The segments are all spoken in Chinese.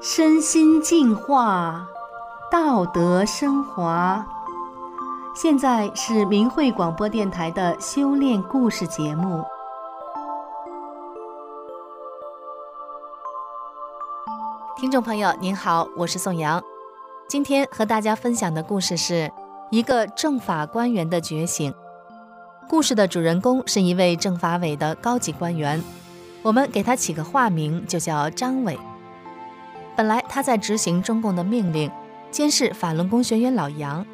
身心净化，道德升华。现在是明慧广播电台的修炼故事节目。听众朋友您好，我是宋阳。今天和大家分享的故事是一个政法官员的觉醒。故事的主人公是一位政法委的高级官员，我们给他起个化名，就叫张伟。本来他在执行中共的命令，监视法轮功学员老杨，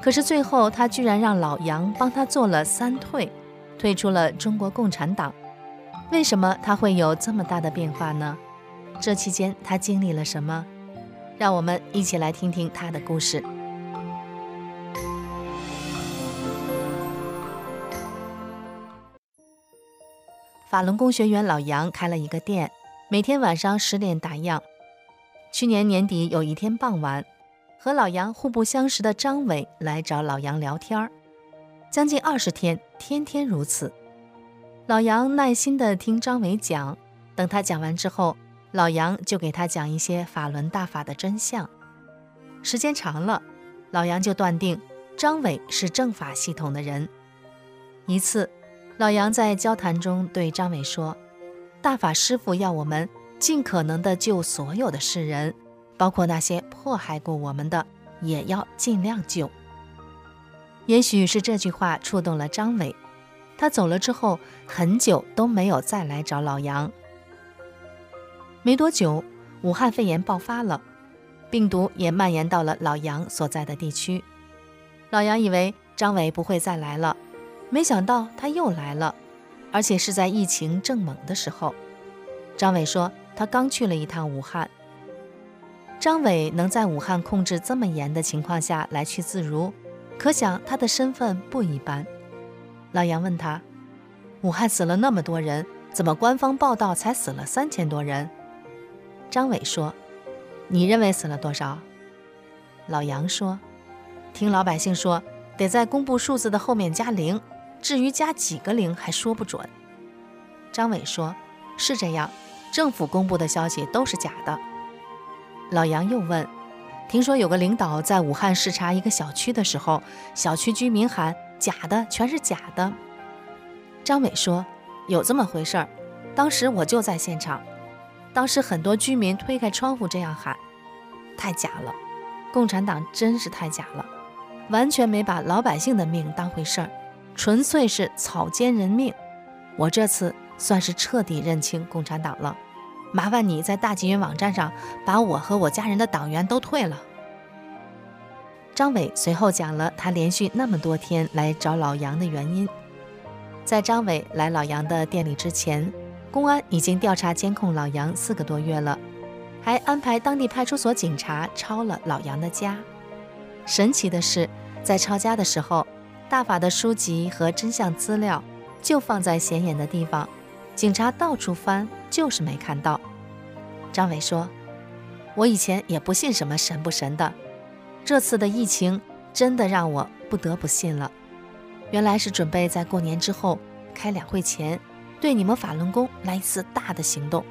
可是最后他居然让老杨帮他做了三退，退出了中国共产党。为什么他会有这么大的变化呢？这期间他经历了什么？让我们一起来听听他的故事。法轮功学员老杨开了一个店，每天晚上十点打烊。去年年底有一天傍晚，和老杨互不相识的张伟来找老杨聊天儿，将近二十天，天天如此。老杨耐心地听张伟讲，等他讲完之后，老杨就给他讲一些法轮大法的真相。时间长了，老杨就断定张伟是政法系统的人。一次，老杨在交谈中对张伟说：“大法师父要我们。”尽可能的救所有的世人，包括那些迫害过我们的，也要尽量救。也许是这句话触动了张伟，他走了之后，很久都没有再来找老杨。没多久，武汉肺炎爆发了，病毒也蔓延到了老杨所在的地区。老杨以为张伟不会再来了，没想到他又来了，而且是在疫情正猛的时候。张伟说。他刚去了一趟武汉。张伟能在武汉控制这么严的情况下来去自如，可想他的身份不一般。老杨问他：“武汉死了那么多人，怎么官方报道才死了三千多人？”张伟说：“你认为死了多少？”老杨说：“听老百姓说，得在公布数字的后面加零，至于加几个零还说不准。”张伟说：“是这样。”政府公布的消息都是假的。老杨又问：“听说有个领导在武汉视察一个小区的时候，小区居民喊‘假的，全是假的’。”张伟说：“有这么回事儿，当时我就在现场。当时很多居民推开窗户这样喊，太假了！共产党真是太假了，完全没把老百姓的命当回事儿，纯粹是草菅人命。我这次。”算是彻底认清共产党了，麻烦你在大纪元网站上把我和我家人的党员都退了。张伟随后讲了他连续那么多天来找老杨的原因。在张伟来老杨的店里之前，公安已经调查监控老杨四个多月了，还安排当地派出所警察抄了老杨的家。神奇的是，在抄家的时候，大法的书籍和真相资料就放在显眼的地方。警察到处翻，就是没看到。张伟说：“我以前也不信什么神不神的，这次的疫情真的让我不得不信了。原来是准备在过年之后开两会前，对你们法轮功来一次大的行动。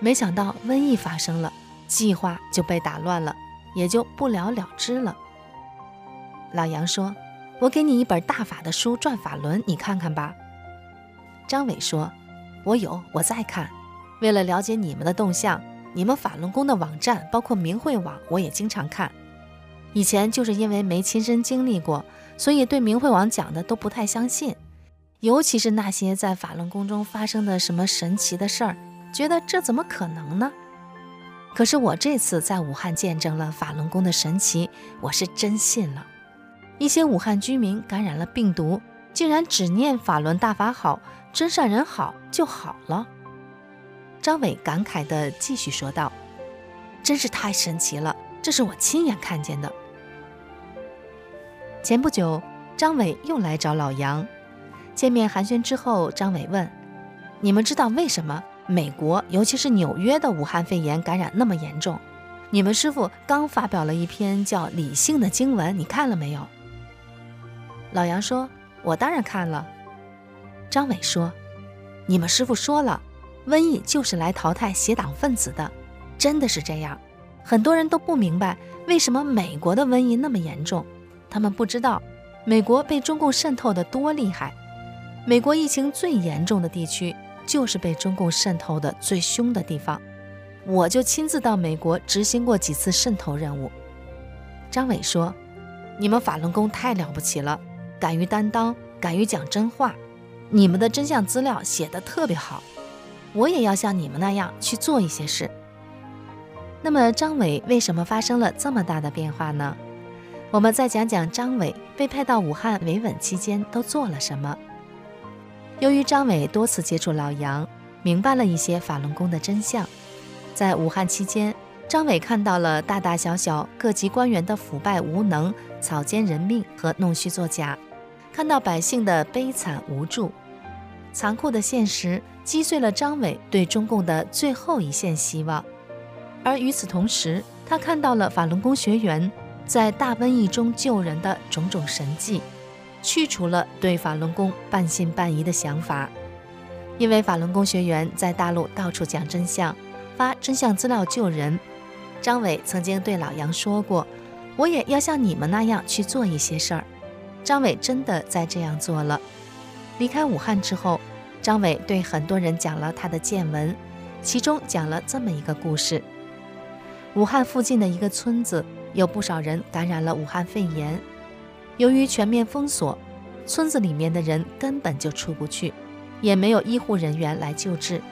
没想到瘟疫发生了，计划就被打乱了，也就不了了之了。”老杨说：“我给你一本大法的书《转法轮》，你看看吧。”张伟说。我有，我在看。为了了解你们的动向，你们法轮功的网站，包括明慧网，我也经常看。以前就是因为没亲身经历过，所以对明慧网讲的都不太相信。尤其是那些在法轮功中发生的什么神奇的事儿，觉得这怎么可能呢？可是我这次在武汉见证了法轮功的神奇，我是真信了。一些武汉居民感染了病毒，竟然只念法轮大法好。真善人好就好了。张伟感慨地继续说道：“真是太神奇了，这是我亲眼看见的。”前不久，张伟又来找老杨，见面寒暄之后，张伟问：“你们知道为什么美国，尤其是纽约的武汉肺炎感染那么严重？你们师傅刚发表了一篇叫《理性的经文》，你看了没有？”老杨说：“我当然看了。”张伟说：“你们师傅说了，瘟疫就是来淘汰邪党分子的，真的是这样。很多人都不明白为什么美国的瘟疫那么严重，他们不知道美国被中共渗透得多厉害。美国疫情最严重的地区就是被中共渗透的最凶的地方。我就亲自到美国执行过几次渗透任务。张伟说：“你们法轮功太了不起了，敢于担当，敢于讲真话。”你们的真相资料写得特别好，我也要像你们那样去做一些事。那么张伟为什么发生了这么大的变化呢？我们再讲讲张伟被派到武汉维稳期间都做了什么。由于张伟多次接触老杨，明白了一些法轮功的真相，在武汉期间，张伟看到了大大小小各级官员的腐败无能、草菅人命和弄虚作假。看到百姓的悲惨无助，残酷的现实击碎了张伟对中共的最后一线希望。而与此同时，他看到了法轮功学员在大瘟疫中救人的种种神迹，去除了对法轮功半信半疑的想法。因为法轮功学员在大陆到处讲真相，发真相资料救人。张伟曾经对老杨说过：“我也要像你们那样去做一些事儿。”张伟真的在这样做了。离开武汉之后，张伟对很多人讲了他的见闻，其中讲了这么一个故事：武汉附近的一个村子有不少人感染了武汉肺炎，由于全面封锁，村子里面的人根本就出不去，也没有医护人员来救治，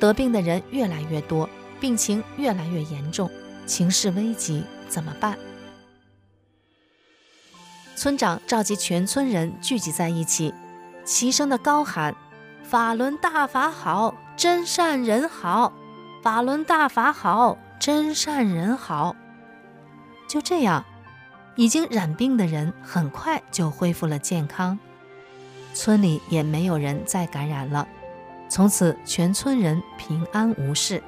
得病的人越来越多，病情越来越严重，情势危急，怎么办？村长召集全村人聚集在一起，齐声的高喊：“法轮大法好，真善人好！法轮大法好，真善人好！”就这样，已经染病的人很快就恢复了健康，村里也没有人再感染了，从此全村人平安无事。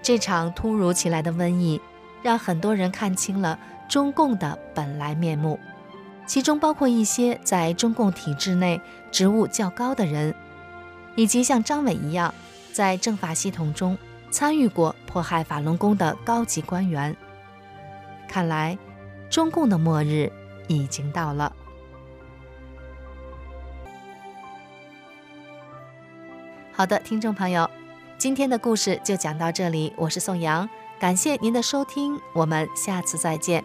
这场突如其来的瘟疫，让很多人看清了中共的本来面目。其中包括一些在中共体制内职务较高的人，以及像张伟一样在政法系统中参与过迫害法轮功的高级官员。看来，中共的末日已经到了。好的，听众朋友，今天的故事就讲到这里，我是宋阳，感谢您的收听，我们下次再见。